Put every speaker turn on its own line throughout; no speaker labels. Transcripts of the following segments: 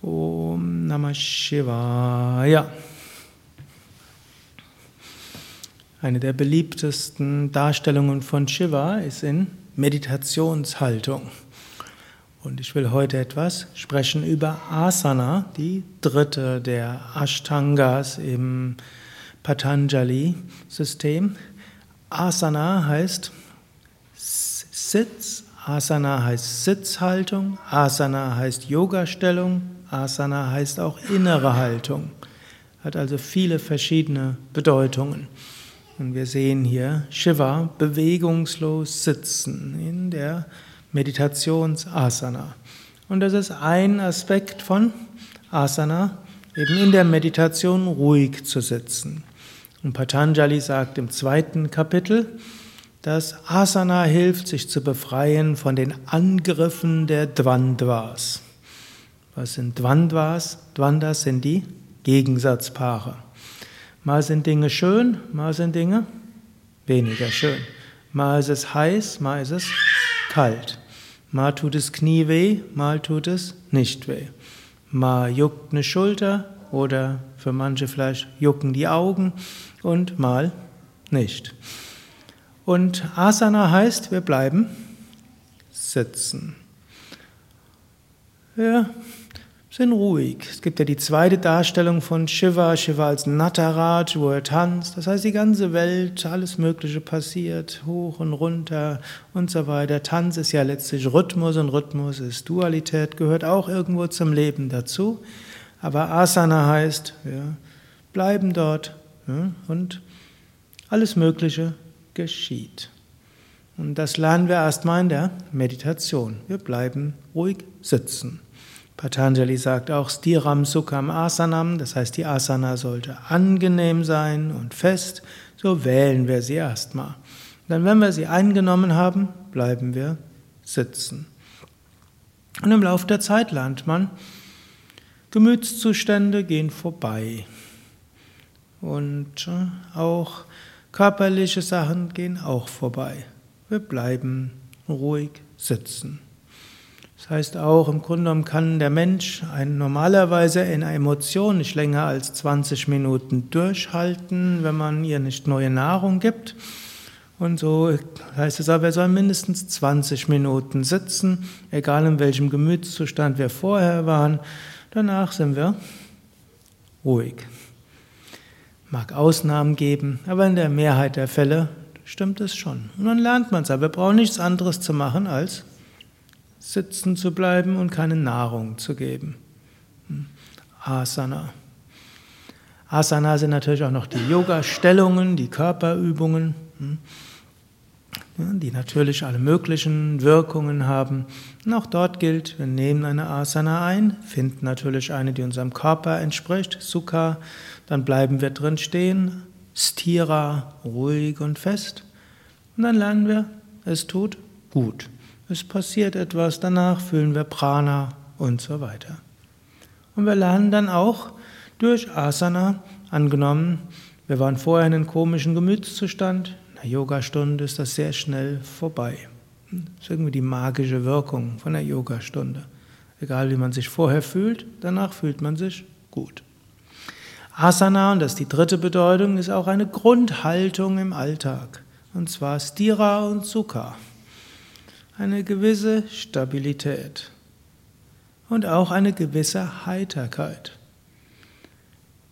Om Namah Shivaya. Eine der beliebtesten Darstellungen von Shiva ist in Meditationshaltung. Und ich will heute etwas sprechen über Asana, die dritte der Ashtangas im Patanjali-System. Asana heißt Sitz, Asana heißt Sitzhaltung, Asana heißt Yoga-Stellung, Asana heißt auch innere Haltung. Hat also viele verschiedene Bedeutungen. Und wir sehen hier Shiva bewegungslos sitzen in der Meditationsasana. Und das ist ein Aspekt von Asana, eben in der Meditation ruhig zu sitzen. Und Patanjali sagt im zweiten Kapitel, dass Asana hilft, sich zu befreien von den Angriffen der Dvandvas. Was sind Dvandvas? Dvandas sind die Gegensatzpaare. Mal sind Dinge schön, mal sind Dinge weniger schön. Mal ist es heiß, mal ist es kalt. Mal tut es Knie weh, mal tut es nicht weh. Mal juckt eine Schulter oder für manche vielleicht jucken die Augen und mal nicht. Und Asana heißt, wir bleiben sitzen. Ja, sind ruhig. Es gibt ja die zweite Darstellung von Shiva, Shiva als Nataraj, wo er tanzt. Das heißt, die ganze Welt, alles Mögliche passiert, hoch und runter und so weiter. Tanz ist ja letztlich Rhythmus und Rhythmus ist Dualität, gehört auch irgendwo zum Leben dazu. Aber Asana heißt, wir bleiben dort ja, und alles Mögliche geschieht. Und das lernen wir erstmal in der Meditation. Wir bleiben ruhig sitzen. Patanjali sagt auch Stiram Sukham Asanam, das heißt, die Asana sollte angenehm sein und fest, so wählen wir sie erstmal. Dann, wenn wir sie eingenommen haben, bleiben wir sitzen. Und im Laufe der Zeit lernt man, Gemütszustände gehen vorbei. Und äh, auch körperliche Sachen gehen auch vorbei. Wir bleiben ruhig sitzen. Das heißt auch, im Grunde genommen kann der Mensch ein, normalerweise eine Emotion nicht länger als 20 Minuten durchhalten, wenn man ihr nicht neue Nahrung gibt. Und so heißt es aber, wir sollen mindestens 20 Minuten sitzen, egal in welchem Gemütszustand wir vorher waren. Danach sind wir ruhig. Mag Ausnahmen geben, aber in der Mehrheit der Fälle stimmt es schon. Und dann lernt man es, aber wir brauchen nichts anderes zu machen als sitzen zu bleiben und keine Nahrung zu geben. Hm. Asana. Asana sind natürlich auch noch die Yoga-Stellungen, die Körperübungen, hm. die natürlich alle möglichen Wirkungen haben. Und auch dort gilt, wir nehmen eine Asana ein, finden natürlich eine, die unserem Körper entspricht, Sukha, dann bleiben wir drin stehen, Stira, ruhig und fest. Und dann lernen wir, es tut gut es passiert etwas, danach fühlen wir Prana und so weiter. Und wir lernen dann auch durch Asana, angenommen, wir waren vorher in einem komischen Gemütszustand, in der Yogastunde ist das sehr schnell vorbei. Das ist irgendwie die magische Wirkung von der Yogastunde. Egal wie man sich vorher fühlt, danach fühlt man sich gut. Asana, und das ist die dritte Bedeutung, ist auch eine Grundhaltung im Alltag. Und zwar Stira und Sukha eine gewisse Stabilität und auch eine gewisse Heiterkeit.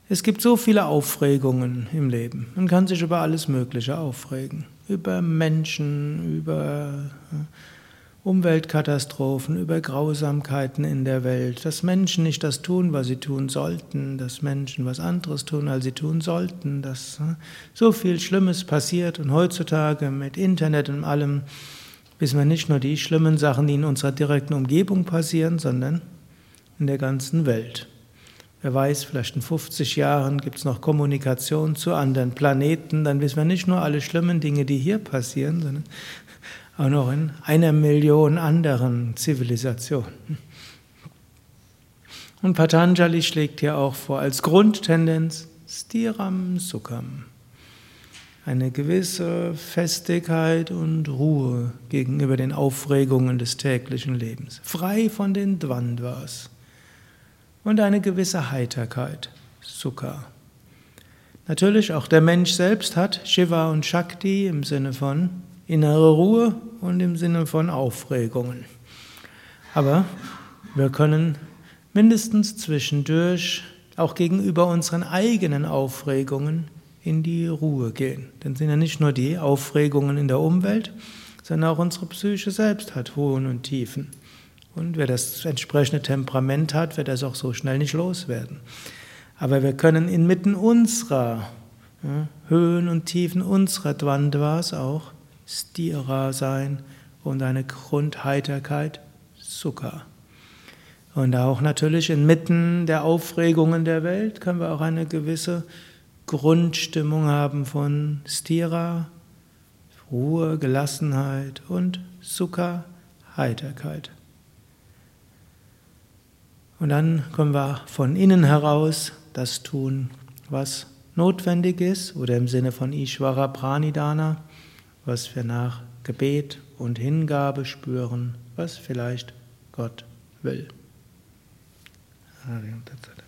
Es gibt so viele Aufregungen im Leben. Man kann sich über alles Mögliche aufregen. Über Menschen, über äh, Umweltkatastrophen, über Grausamkeiten in der Welt, dass Menschen nicht das tun, was sie tun sollten, dass Menschen was anderes tun, als sie tun sollten, dass äh, so viel Schlimmes passiert und heutzutage mit Internet und allem wissen wir nicht nur die schlimmen Sachen, die in unserer direkten Umgebung passieren, sondern in der ganzen Welt. Wer weiß, vielleicht in 50 Jahren gibt es noch Kommunikation zu anderen Planeten, dann wissen wir nicht nur alle schlimmen Dinge, die hier passieren, sondern auch noch in einer Million anderen Zivilisationen. Und Patanjali schlägt hier auch vor als Grundtendenz Stiram Sukham eine gewisse Festigkeit und Ruhe gegenüber den Aufregungen des täglichen Lebens, frei von den Dvandvas. und eine gewisse Heiterkeit, Sukha. Natürlich auch der Mensch selbst hat Shiva und Shakti im Sinne von innere Ruhe und im Sinne von Aufregungen. Aber wir können mindestens zwischendurch auch gegenüber unseren eigenen Aufregungen in die Ruhe gehen. Denn sind ja nicht nur die Aufregungen in der Umwelt, sondern auch unsere Psyche selbst hat Hohen und Tiefen. Und wer das entsprechende Temperament hat, wird das auch so schnell nicht loswerden. Aber wir können inmitten unserer ja, Höhen und Tiefen unserer Dvandvas auch Stira sein und eine Grundheiterkeit Sukha. Und auch natürlich inmitten der Aufregungen der Welt können wir auch eine gewisse Grundstimmung haben von Stira, Ruhe, Gelassenheit und Sukha, Heiterkeit. Und dann können wir von innen heraus das tun, was notwendig ist, oder im Sinne von Ishvara Pranidana, was wir nach Gebet und Hingabe spüren, was vielleicht Gott will. Tatsada.